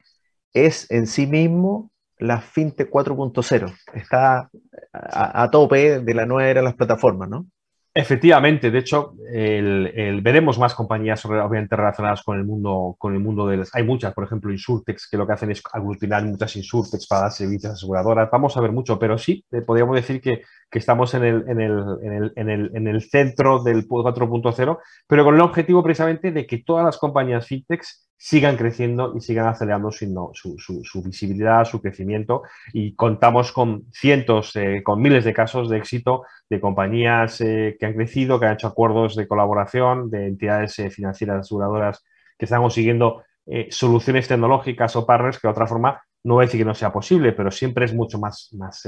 es en sí mismo la FinTech 4.0. Está a, tope de la nueva era de las plataformas, ¿no? Efectivamente, de hecho, veremos más compañías obviamente relacionadas con el mundo, con el mundo de Hay muchas, por ejemplo, Insurtex, que lo que hacen es aglutinar muchas Insurtex para dar servicios aseguradoras. Vamos a ver mucho, pero sí, eh, podríamos decir que, estamos en el, en, el, en, el, en el, centro del 4.0, pero con el objetivo precisamente de que todas las compañías fintechs sigan creciendo y sigan acelerando su, su, visibilidad, su crecimiento y contamos con cientos, eh, con miles de casos de éxito de compañías eh, que han crecido, que han hecho acuerdos de colaboración, de entidades eh, financieras aseguradoras que están consiguiendo soluciones tecnológicas o partners que de otra forma no voy a decir que no sea posible, pero siempre es mucho más, más,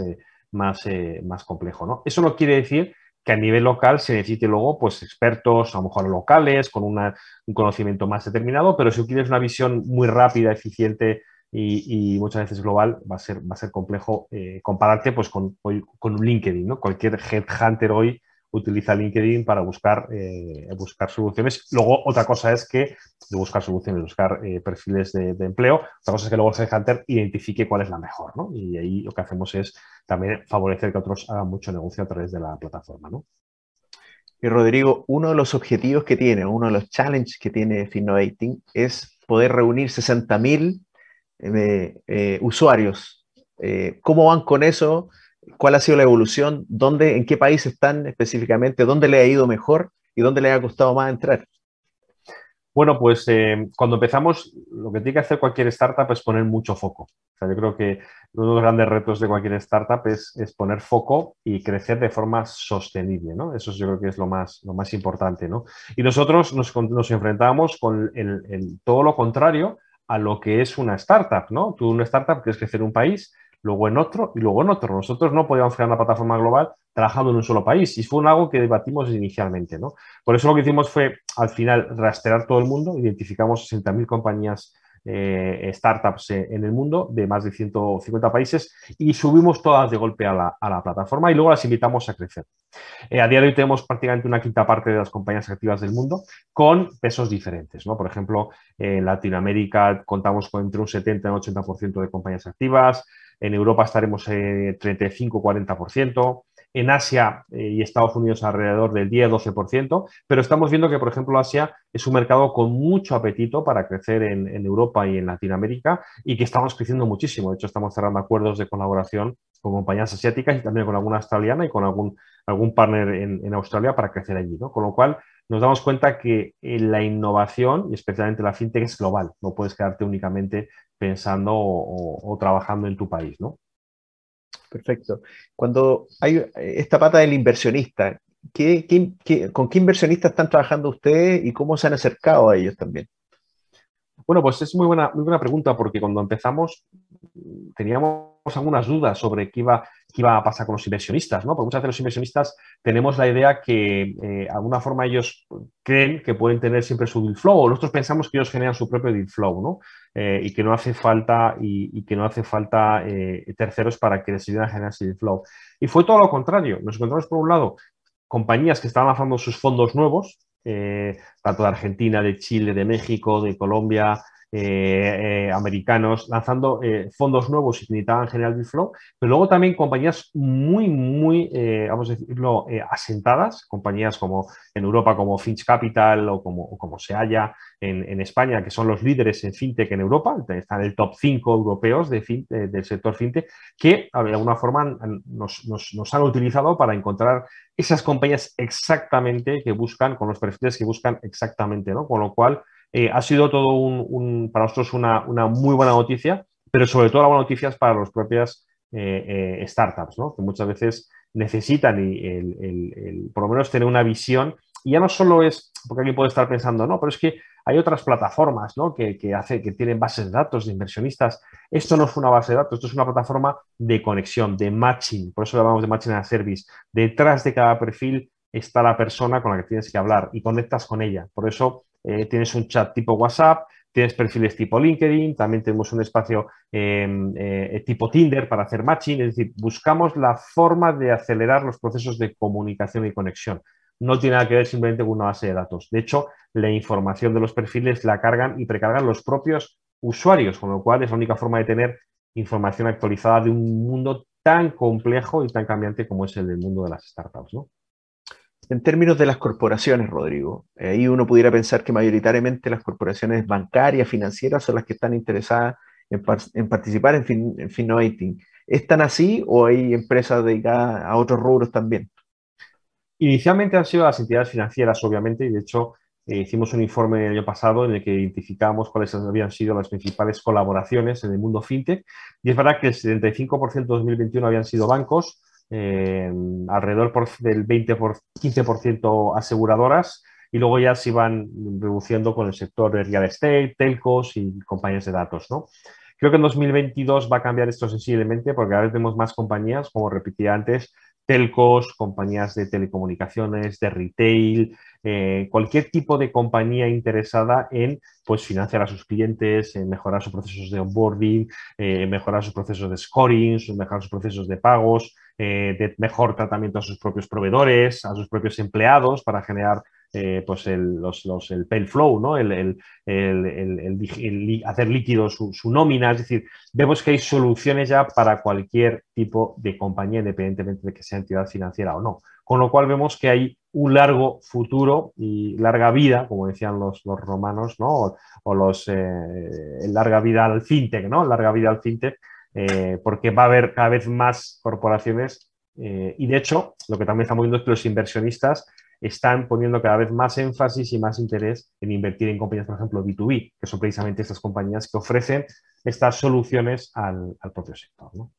más, más complejo. ¿no? Eso no quiere decir que a nivel local se necesite luego pues expertos, a lo mejor locales, con un conocimiento más determinado, pero si quieres una visión muy rápida, eficiente y, muchas veces global, va a ser, va a ser complejo eh, compararte pues, con, con un LinkedIn. ¿no? Cualquier headhunter hoy utiliza LinkedIn para buscar, eh, buscar soluciones. Luego, otra cosa es que buscar soluciones, buscar eh, perfiles de, empleo. Otra cosa es que luego el Headhunter identifique cuál es la mejor, ¿no? Y ahí lo que hacemos es también favorecer que otros hagan mucho negocio a través de la plataforma, ¿no? Y Rodrigo, uno de los objetivos que tiene, uno de los challenges que tiene Finnovating es poder reunir 60.000 eh, usuarios. ¿Cómo van con eso? Cuál ha sido la evolución, dónde, en qué país están específicamente, dónde le ha ido mejor y dónde le ha costado más entrar. Bueno, pues eh, cuando empezamos, lo que tiene que hacer cualquier startup es poner mucho foco. O sea, yo creo que uno de los grandes retos de cualquier startup es, poner foco y crecer de forma sostenible, ¿no? Eso yo creo que es lo más, lo más importante, ¿no? Y nosotros nos, nos enfrentamos con el, todo lo contrario a lo que es una startup, ¿no? Tú una startup quieres crecer un país, luego en otro y luego en otro. Nosotros no podíamos crear una plataforma global trabajando en un solo país y fue algo que debatimos inicialmente. ¿no? Por eso lo que hicimos fue al final rastrear todo el mundo, identificamos 60.000 compañías eh, startups eh, en el mundo de más de 150 países y subimos todas de golpe a la, plataforma y luego las invitamos a crecer. Eh, a día de hoy tenemos prácticamente una quinta parte de las compañías activas del mundo con pesos diferentes. ¿no? Por ejemplo, en Latinoamérica contamos con entre un 70 y un 80% de compañías activas, en Europa estaremos en 35-40%. En Asia eh, y Estados Unidos alrededor del 10-12%, pero estamos viendo que, por ejemplo, Asia es un mercado con mucho apetito para crecer en, Europa y en Latinoamérica y que estamos creciendo muchísimo. De hecho, estamos cerrando acuerdos de colaboración con compañías asiáticas y también con alguna australiana y con algún, algún partner en, Australia para crecer allí. Con lo cual, nos damos cuenta que eh, la innovación y especialmente la fintech es global. No puedes quedarte únicamente pensando o, trabajando en tu país, ¿no? Perfecto. Cuando hay esta pata del inversionista, con qué inversionistas están trabajando ustedes y cómo se han acercado a ellos también? Bueno, pues es muy buena, muy buena pregunta porque cuando empezamos teníamos algunas dudas sobre qué iba, qué iba a pasar con los inversionistas, ¿no? Porque muchas veces los inversionistas tenemos la idea que eh, de alguna forma ellos creen que pueden tener siempre su deal flow, o nosotros pensamos que ellos generan su propio deal flow, ¿no? Eh, y que no hace falta, y, que no hace falta eh, terceros para que les generar ese deal flow. Y fue todo lo contrario. Nos encontramos, por un lado, compañías que estaban lanzando sus fondos nuevos, tanto de Argentina, de Chile, de México, de Colombia, eh, eh, americanos lanzando eh, fondos nuevos y que necesitaban generar flow, pero luego también compañías muy, muy, vamos a decirlo, asentadas, compañías como en Europa como Finch Capital o como, como se halla en, España, que son los líderes en fintech en Europa, están en el top 5 europeos de del sector fintech, que de alguna forma nos, nos han utilizado para encontrar esas compañías exactamente que buscan, con los perfiles que buscan exactamente, ¿no? Con lo cual, eh, ha sido todo un, para nosotros una, muy buena noticia, pero sobre todo la buena noticia es para las propias eh, eh, startups, que muchas veces necesitan el, por lo menos tener una visión. Y ya no solo es, porque alguien puede estar pensando, no, pero es que hay otras plataformas que, hace, que tienen bases de datos de inversionistas. Esto no es una base de datos, esto es una plataforma de conexión, de matching. Por eso llamamos de matching a service. Detrás de cada perfil está la persona con la que tienes que hablar y conectas con ella. Por eso eh, tienes un chat tipo WhatsApp, tienes perfiles tipo LinkedIn, también tenemos un espacio em, eh, tipo Tinder para hacer matching, es decir, buscamos la forma de acelerar los procesos de comunicación y conexión. No tiene nada que ver simplemente con una base de datos. De hecho, la información de los perfiles la cargan y precargan los propios usuarios, con lo cual es la única forma de tener información actualizada de un mundo tan complejo y tan cambiante como es el del mundo de las startups. ¿no? En términos de las corporaciones, Rodrigo, ahí uno pudiera pensar que mayoritariamente las corporaciones bancarias, financieras, son las que están interesadas en, participar en, fin, en ¿Están así o hay empresas dedicadas a otros rubros también? Inicialmente han sido las entidades financieras, obviamente, y de hecho eh, hicimos un informe el año pasado en el que identificamos cuáles habían sido las principales colaboraciones en el mundo fintech. Y es verdad que el 75% de 2021 habían sido bancos, eh, alrededor del 20 por 15% aseguradoras y luego ya se iban reduciendo con el sector de real estate, telcos y compañías de datos. ¿no? Creo que en 2022 va a cambiar esto sensiblemente porque cada vez vemos más compañías, como repetía antes, telcos, compañías de telecomunicaciones, de retail, eh, cualquier tipo de compañía interesada en pues, financiar a sus clientes, en mejorar sus procesos de onboarding, eh, mejorar sus procesos de scoring, mejorar sus procesos de pagos, eh, de mejor tratamiento a sus propios proveedores, a sus propios empleados para generar eh, pues el, los, el pay flow, ¿no? el, hacer líquido su, nómina. Es decir, vemos que hay soluciones ya para cualquier tipo de compañía, independientemente de que sea entidad financiera o no. Con lo cual vemos que hay un largo futuro y larga vida, como decían los, romanos, ¿no? o, los eh, larga vida al fintech, ¿no? Larga vida al fintech, eh, porque va a haber cada vez más corporaciones y de hecho, lo que también estamos viendo es que los inversionistas están poniendo cada vez más énfasis y más interés en invertir en compañías, por ejemplo, B2B, que son precisamente estas compañías que ofrecen estas soluciones al, propio sector. ¿no?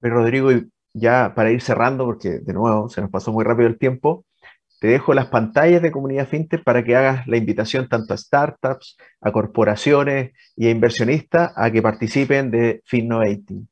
Pero Rodrigo, ya para ir cerrando, porque de nuevo se nos pasó muy rápido el tiempo, te dejo las pantallas de Comunidad FinTech para que hagas la invitación tanto a startups, a corporaciones y a inversionistas a que participen de FinNovating.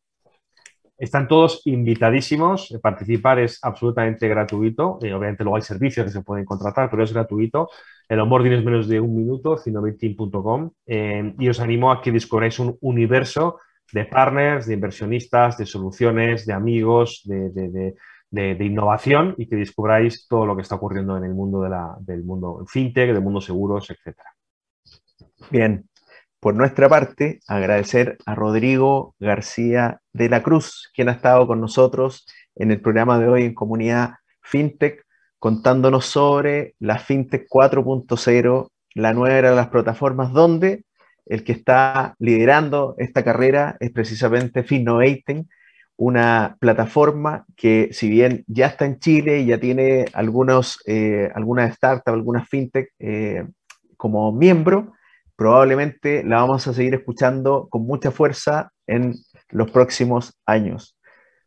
Están todos invitadísimos. Participar es absolutamente gratuito. Eh, obviamente luego hay servicios que se pueden contratar, pero es gratuito. El onboarding es menos de un minuto, cinomeeting.com. Eh, y os animo a que descubráis un universo de partners, de inversionistas, de soluciones, de amigos, de, innovación y que descubráis todo lo que está ocurriendo en el mundo de la, del mundo fintech, del mundo seguros, etc. Bien, por nuestra parte, agradecer a Rodrigo García de la Cruz, quien ha estado con nosotros en el programa de hoy en Comunidad FinTech, contándonos sobre la FinTech 4.0, la nueva era de las plataformas, donde el que está liderando esta carrera es precisamente Finnovating, una plataforma que si bien ya está en Chile y ya tiene algunos, eh, algunas startups, algunas fintech eh, como miembro, probablemente la vamos a seguir escuchando con mucha fuerza en los próximos años.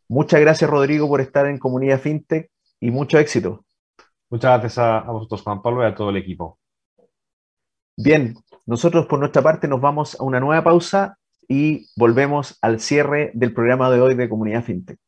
Muchas gracias, Rodrigo, por estar en Comunidad FinTech y mucho éxito. Muchas gracias a, vosotros, Juan Pablo, y a todo el equipo. Bien, nosotros por nuestra parte nos vamos a una nueva pausa y volvemos al cierre del programa de hoy de Comunidad FinTech.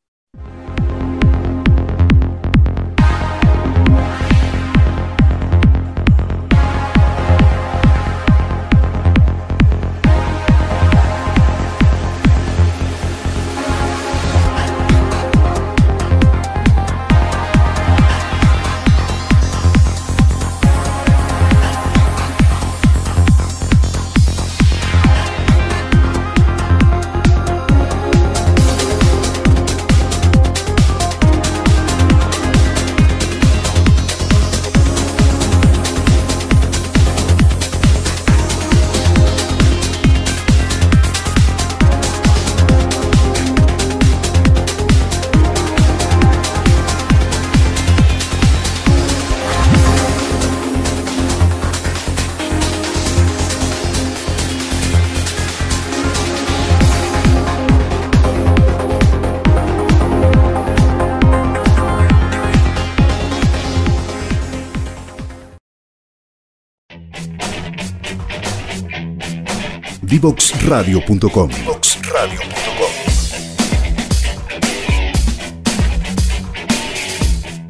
Divoxradio.com.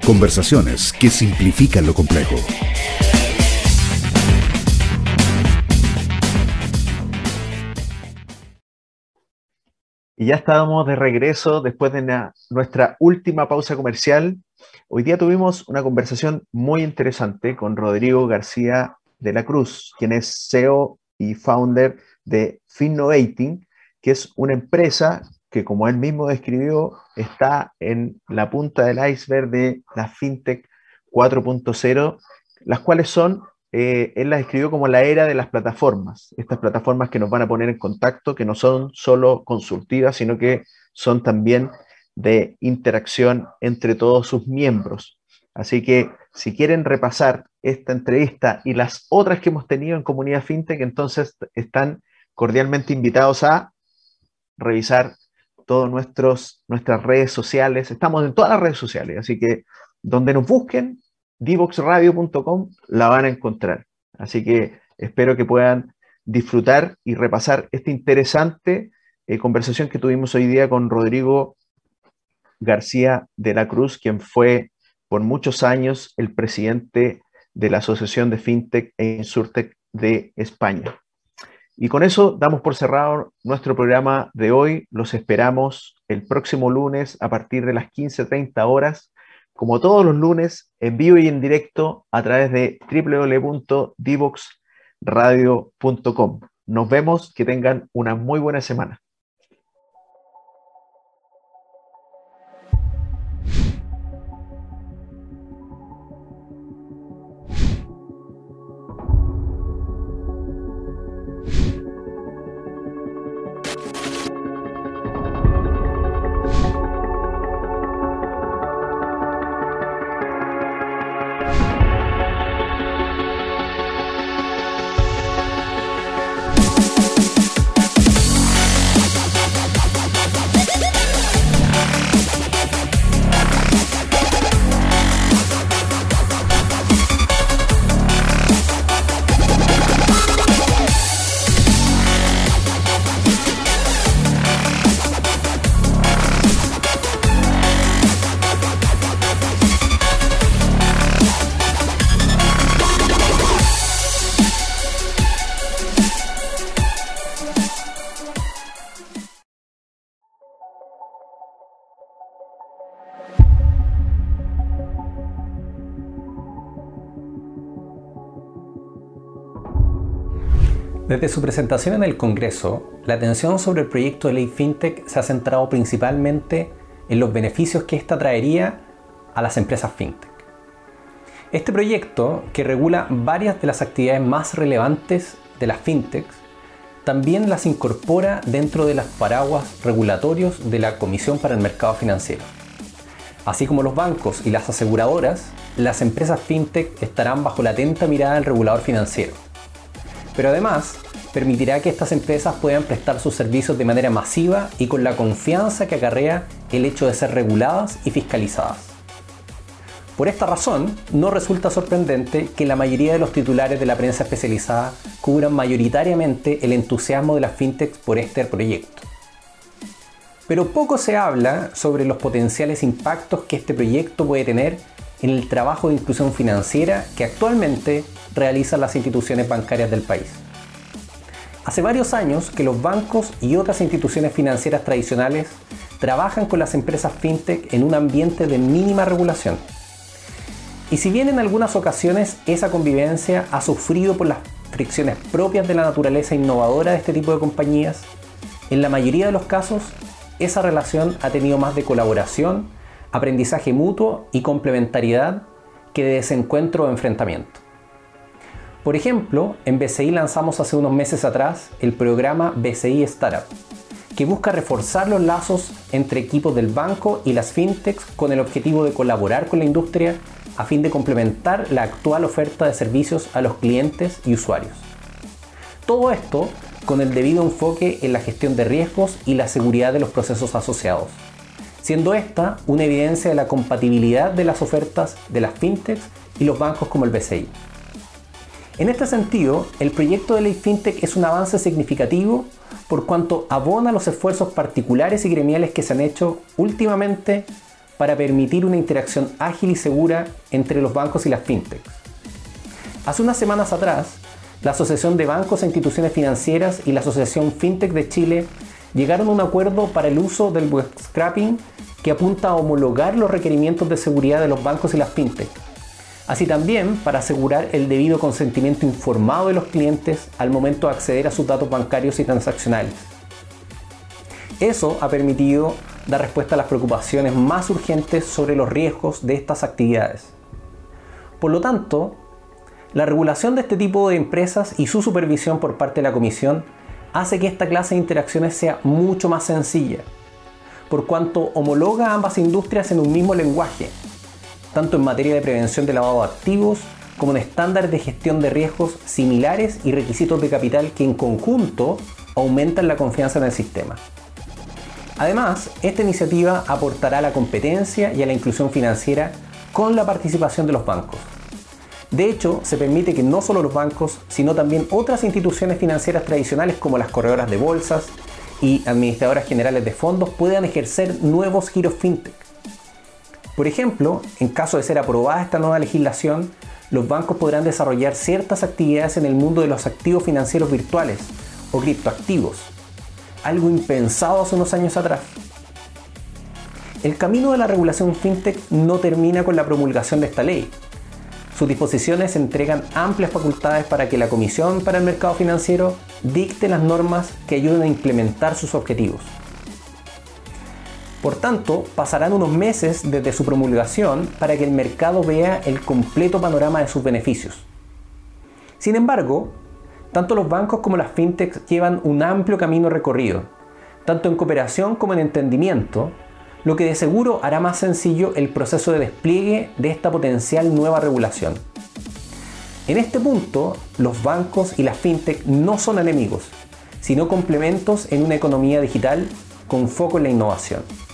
Conversaciones que simplifican lo complejo. Y ya estábamos de regreso después de nuestra última pausa comercial. Hoy día tuvimos una conversación muy interesante con Rodrigo García de la Cruz, quien es CEO y founder de Finnovating, que es una empresa que, como él mismo describió, está en la punta del iceberg de la FinTech 4.0, las cuales son, eh, él las describió como la era de las plataformas, estas plataformas que nos van a poner en contacto, que no son solo consultivas, sino que son también de interacción entre todos sus miembros. Así que si quieren repasar esta entrevista y las otras que hemos tenido en Comunidad FinTech, entonces están cordialmente invitados a revisar todas nuestras redes sociales. Estamos en todas las redes sociales, así que donde nos busquen, divoxradio.com la van a encontrar. Así que espero que puedan disfrutar y repasar esta interesante eh, conversación que tuvimos hoy día con Rodrigo García de la Cruz, quien fue por muchos años el presidente de la Asociación de FinTech e Insurtech de España. Y con eso damos por cerrado nuestro programa de hoy. Los esperamos el próximo lunes a partir de las 15.30 horas, como todos los lunes, en vivo y en directo a través de www.divoxradio.com. Nos vemos, que tengan una muy buena semana. Desde su presentación en el Congreso, la atención sobre el proyecto de ley FinTech se ha centrado principalmente en los beneficios que ésta traería a las empresas FinTech. Este proyecto, que regula varias de las actividades más relevantes de las FinTechs, también las incorpora dentro de los paraguas regulatorios de la Comisión para el Mercado Financiero. Así como los bancos y las aseguradoras, las empresas FinTech estarán bajo la atenta mirada del regulador financiero pero además permitirá que estas empresas puedan prestar sus servicios de manera masiva y con la confianza que acarrea el hecho de ser reguladas y fiscalizadas. Por esta razón, no resulta sorprendente que la mayoría de los titulares de la prensa especializada cubran mayoritariamente el entusiasmo de las fintechs por este proyecto. Pero poco se habla sobre los potenciales impactos que este proyecto puede tener en el trabajo de inclusión financiera que actualmente realizan las instituciones bancarias del país. Hace varios años que los bancos y otras instituciones financieras tradicionales trabajan con las empresas fintech en un ambiente de mínima regulación. Y si bien en algunas ocasiones esa convivencia ha sufrido por las fricciones propias de la naturaleza innovadora de este tipo de compañías, en la mayoría de los casos esa relación ha tenido más de colaboración, aprendizaje mutuo y complementariedad que de desencuentro o enfrentamiento. Por ejemplo, en BCI lanzamos hace unos meses atrás el programa BCI Startup, que busca reforzar los lazos entre equipos del banco y las fintechs con el objetivo de colaborar con la industria a fin de complementar la actual oferta de servicios a los clientes y usuarios. Todo esto con el debido enfoque en la gestión de riesgos y la seguridad de los procesos asociados, siendo esta una evidencia de la compatibilidad de las ofertas de las fintechs y los bancos como el BCI. En este sentido, el proyecto de ley FinTech es un avance significativo por cuanto abona los esfuerzos particulares y gremiales que se han hecho últimamente para permitir una interacción ágil y segura entre los bancos y las fintechs. Hace unas semanas atrás, la Asociación de Bancos e Instituciones Financieras y la Asociación FinTech de Chile llegaron a un acuerdo para el uso del web scrapping que apunta a homologar los requerimientos de seguridad de los bancos y las fintech así también para asegurar el debido consentimiento informado de los clientes al momento de acceder a sus datos bancarios y transaccionales. Eso ha permitido dar respuesta a las preocupaciones más urgentes sobre los riesgos de estas actividades. Por lo tanto, la regulación de este tipo de empresas y su supervisión por parte de la Comisión hace que esta clase de interacciones sea mucho más sencilla, por cuanto homologa ambas industrias en un mismo lenguaje, tanto en materia de prevención de lavado de activos como en estándares de gestión de riesgos similares y requisitos de capital que en conjunto aumentan la confianza en el sistema. Además, esta iniciativa aportará a la competencia y a la inclusión financiera con la participación de los bancos. De hecho, se permite que no solo los bancos, sino también otras instituciones financieras tradicionales como las corredoras de bolsas y administradoras generales de fondos puedan ejercer nuevos giros fintech por ejemplo, en caso de ser aprobada esta nueva legislación, los bancos podrán desarrollar ciertas actividades en el mundo de los activos financieros virtuales o criptoactivos, algo impensado hace unos años atrás. El camino de la regulación fintech no termina con la promulgación de esta ley. Sus disposiciones entregan amplias facultades para que la Comisión para el Mercado Financiero dicte las normas que ayuden a implementar sus objetivos. Por tanto, pasarán unos meses desde su promulgación para que el mercado vea el completo panorama de sus beneficios. Sin embargo, tanto los bancos como las fintechs llevan un amplio camino recorrido, tanto en cooperación como en entendimiento, lo que de seguro hará más sencillo el proceso de despliegue de esta potencial nueva regulación. En este punto, los bancos y las fintech no son enemigos, sino complementos en una economía digital con foco en la innovación.